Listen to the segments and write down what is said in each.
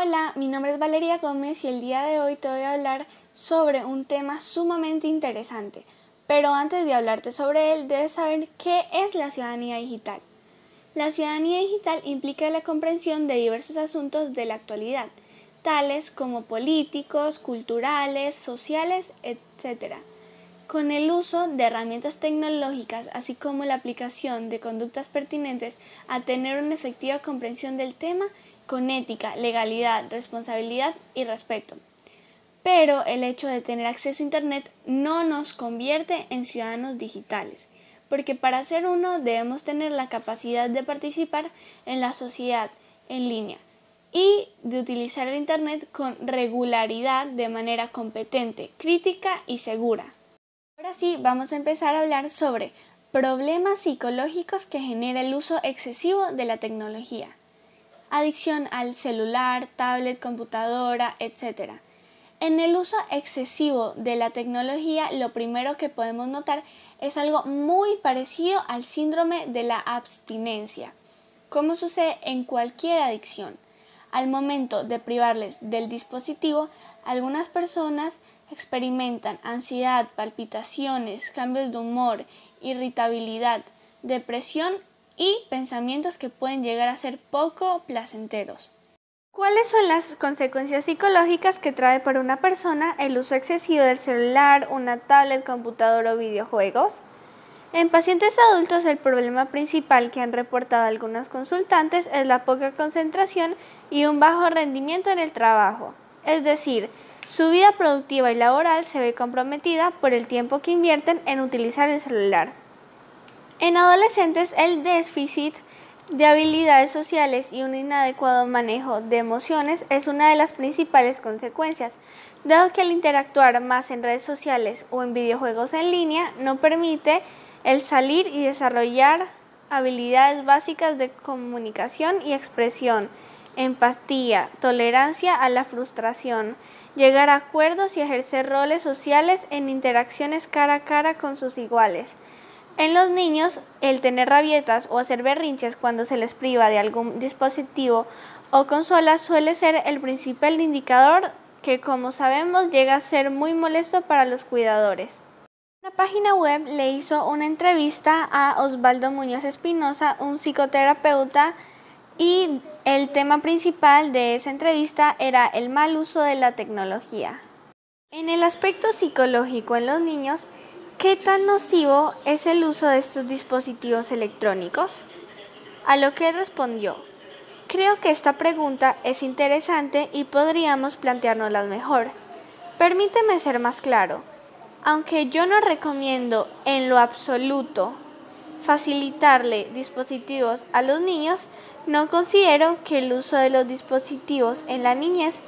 Hola, mi nombre es Valeria Gómez y el día de hoy te voy a hablar sobre un tema sumamente interesante. Pero antes de hablarte sobre él, debes saber qué es la ciudadanía digital. La ciudadanía digital implica la comprensión de diversos asuntos de la actualidad, tales como políticos, culturales, sociales, etc., con el uso de herramientas tecnológicas, así como la aplicación de conductas pertinentes a tener una efectiva comprensión del tema con ética, legalidad, responsabilidad y respeto. Pero el hecho de tener acceso a Internet no nos convierte en ciudadanos digitales, porque para ser uno debemos tener la capacidad de participar en la sociedad en línea y de utilizar el Internet con regularidad de manera competente, crítica y segura. Ahora sí, vamos a empezar a hablar sobre problemas psicológicos que genera el uso excesivo de la tecnología. Adicción al celular, tablet, computadora, etc. En el uso excesivo de la tecnología, lo primero que podemos notar es algo muy parecido al síndrome de la abstinencia, como sucede en cualquier adicción. Al momento de privarles del dispositivo, algunas personas experimentan ansiedad, palpitaciones, cambios de humor, irritabilidad, depresión y pensamientos que pueden llegar a ser poco placenteros. ¿Cuáles son las consecuencias psicológicas que trae para una persona el uso excesivo del celular, una tablet, computador o videojuegos? En pacientes adultos el problema principal que han reportado algunos consultantes es la poca concentración y un bajo rendimiento en el trabajo, es decir, su vida productiva y laboral se ve comprometida por el tiempo que invierten en utilizar el celular. En adolescentes, el déficit de habilidades sociales y un inadecuado manejo de emociones es una de las principales consecuencias, dado que al interactuar más en redes sociales o en videojuegos en línea no permite el salir y desarrollar habilidades básicas de comunicación y expresión, empatía, tolerancia a la frustración, llegar a acuerdos y ejercer roles sociales en interacciones cara a cara con sus iguales. En los niños, el tener rabietas o hacer berrinches cuando se les priva de algún dispositivo o consola suele ser el principal indicador que, como sabemos, llega a ser muy molesto para los cuidadores. La página web le hizo una entrevista a Osvaldo Muñoz Espinosa, un psicoterapeuta y el tema principal de esa entrevista era el mal uso de la tecnología. En el aspecto psicológico en los niños, ¿qué tan nocivo es el uso de estos dispositivos electrónicos? A lo que respondió, creo que esta pregunta es interesante y podríamos planteárnosla mejor. Permíteme ser más claro. Aunque yo no recomiendo en lo absoluto facilitarle dispositivos a los niños, no considero que el uso de los dispositivos en la niñez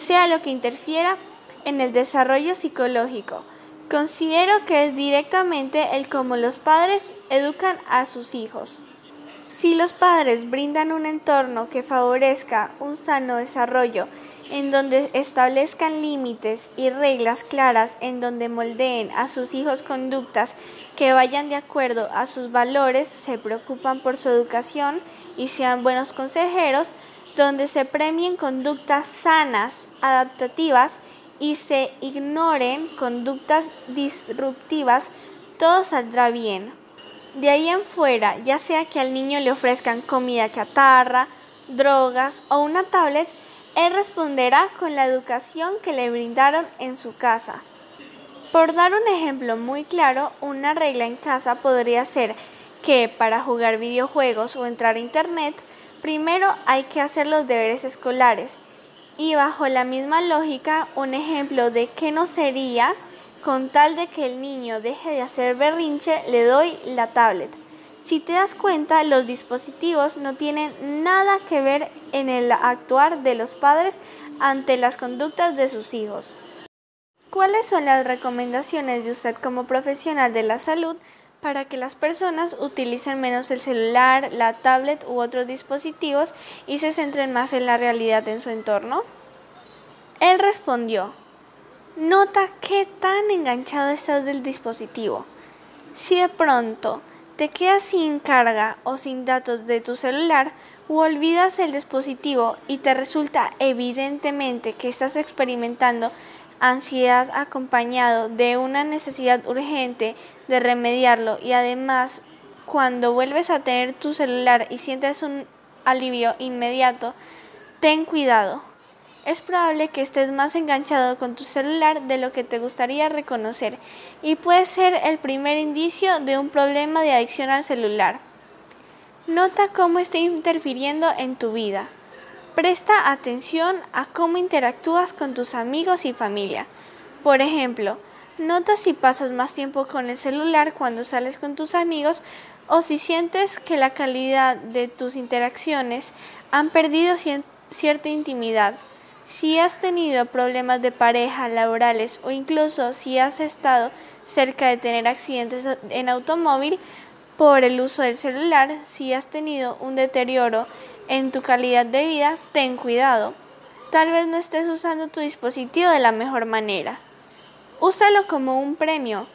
sea lo que interfiera en el desarrollo psicológico. Considero que es directamente el cómo los padres educan a sus hijos. Si los padres brindan un entorno que favorezca un sano desarrollo en donde establezcan límites y reglas claras, en donde moldeen a sus hijos conductas que vayan de acuerdo a sus valores, se preocupan por su educación y sean buenos consejeros, donde se premien conductas sanas, adaptativas y se ignoren conductas disruptivas, todo saldrá bien. De ahí en fuera, ya sea que al niño le ofrezcan comida chatarra, drogas o una tablet, él responderá con la educación que le brindaron en su casa. Por dar un ejemplo muy claro, una regla en casa podría ser que para jugar videojuegos o entrar a Internet, primero hay que hacer los deberes escolares. Y bajo la misma lógica, un ejemplo de qué no sería, con tal de que el niño deje de hacer berrinche, le doy la tablet. Si te das cuenta, los dispositivos no tienen nada que ver en el actuar de los padres ante las conductas de sus hijos. ¿Cuáles son las recomendaciones de usted como profesional de la salud para que las personas utilicen menos el celular, la tablet u otros dispositivos y se centren más en la realidad en su entorno? Él respondió, nota qué tan enganchado estás del dispositivo. Si de pronto te quedas sin carga o sin datos de tu celular o olvidas el dispositivo y te resulta evidentemente que estás experimentando ansiedad acompañado de una necesidad urgente de remediarlo y además cuando vuelves a tener tu celular y sientes un alivio inmediato, ten cuidado. Es probable que estés más enganchado con tu celular de lo que te gustaría reconocer y puede ser el primer indicio de un problema de adicción al celular. Nota cómo está interfiriendo en tu vida. Presta atención a cómo interactúas con tus amigos y familia. Por ejemplo, nota si pasas más tiempo con el celular cuando sales con tus amigos o si sientes que la calidad de tus interacciones han perdido cierta intimidad. Si has tenido problemas de pareja, laborales o incluso si has estado cerca de tener accidentes en automóvil por el uso del celular, si has tenido un deterioro en tu calidad de vida, ten cuidado. Tal vez no estés usando tu dispositivo de la mejor manera. Úsalo como un premio.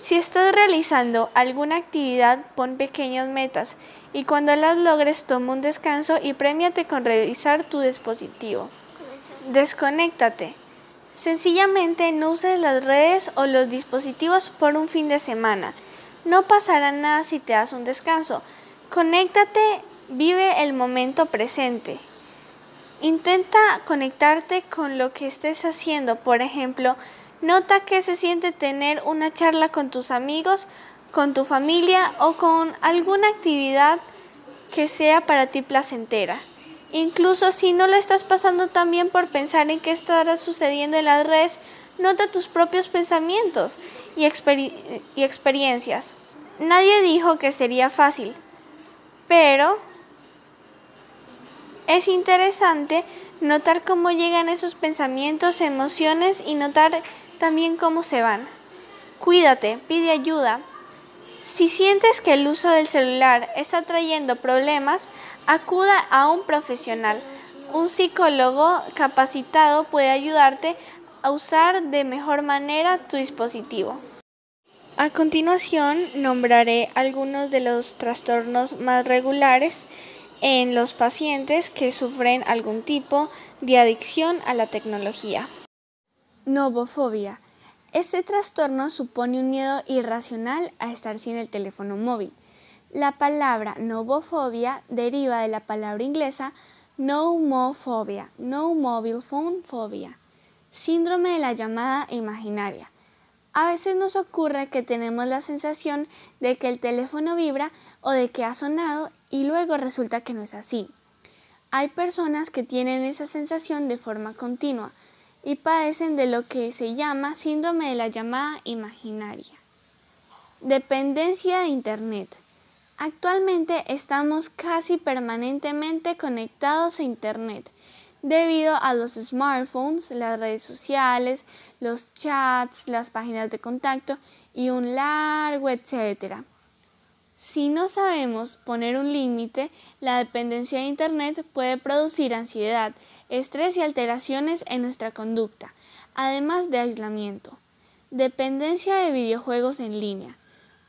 Si estás realizando alguna actividad, pon pequeñas metas y cuando las logres toma un descanso y premiate con revisar tu dispositivo. Desconéctate. Sencillamente no uses las redes o los dispositivos por un fin de semana. No pasará nada si te das un descanso. Conéctate, vive el momento presente. Intenta conectarte con lo que estés haciendo. Por ejemplo, nota que se siente tener una charla con tus amigos, con tu familia o con alguna actividad que sea para ti placentera. Incluso si no lo estás pasando tan bien por pensar en qué estará sucediendo en las redes, nota tus propios pensamientos y experiencias. Nadie dijo que sería fácil, pero es interesante notar cómo llegan esos pensamientos, emociones y notar también cómo se van. Cuídate, pide ayuda. Si sientes que el uso del celular está trayendo problemas, acuda a un profesional. Un psicólogo capacitado puede ayudarte a usar de mejor manera tu dispositivo. A continuación nombraré algunos de los trastornos más regulares en los pacientes que sufren algún tipo de adicción a la tecnología. Novofobia. Este trastorno supone un miedo irracional a estar sin el teléfono móvil. La palabra novofobia deriva de la palabra inglesa nomophobia, no mobile phone phobia, síndrome de la llamada imaginaria. A veces nos ocurre que tenemos la sensación de que el teléfono vibra o de que ha sonado y luego resulta que no es así. Hay personas que tienen esa sensación de forma continua y padecen de lo que se llama síndrome de la llamada imaginaria. Dependencia de Internet. Actualmente estamos casi permanentemente conectados a Internet debido a los smartphones, las redes sociales, los chats, las páginas de contacto y un largo etcétera. Si no sabemos poner un límite, la dependencia de Internet puede producir ansiedad, estrés y alteraciones en nuestra conducta, además de aislamiento. Dependencia de videojuegos en línea.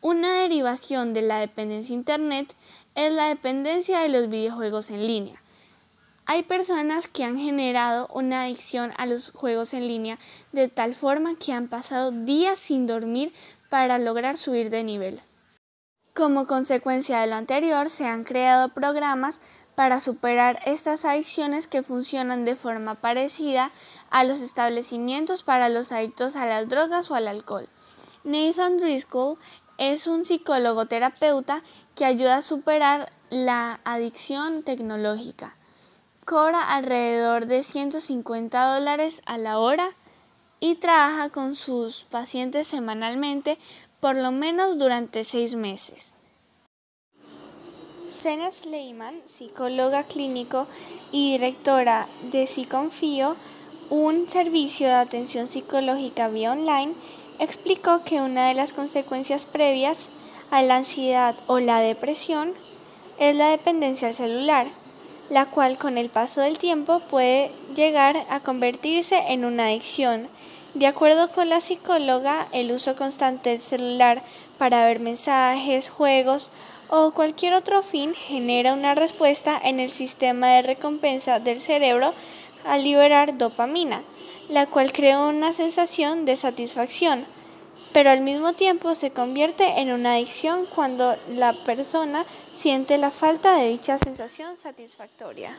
Una derivación de la dependencia Internet es la dependencia de los videojuegos en línea. Hay personas que han generado una adicción a los juegos en línea de tal forma que han pasado días sin dormir para lograr subir de nivel. Como consecuencia de lo anterior, se han creado programas para superar estas adicciones que funcionan de forma parecida a los establecimientos para los adictos a las drogas o al alcohol. Nathan Driscoll es un psicólogo terapeuta que ayuda a superar la adicción tecnológica. Cobra alrededor de 150 dólares a la hora y trabaja con sus pacientes semanalmente por lo menos durante seis meses. Sena Sleiman, psicóloga clínico y directora de Psiconfío, un servicio de atención psicológica vía online, explicó que una de las consecuencias previas a la ansiedad o la depresión es la dependencia celular, la cual con el paso del tiempo puede llegar a convertirse en una adicción. De acuerdo con la psicóloga, el uso constante del celular para ver mensajes, juegos o cualquier otro fin genera una respuesta en el sistema de recompensa del cerebro al liberar dopamina, la cual crea una sensación de satisfacción, pero al mismo tiempo se convierte en una adicción cuando la persona siente la falta de dicha sensación satisfactoria.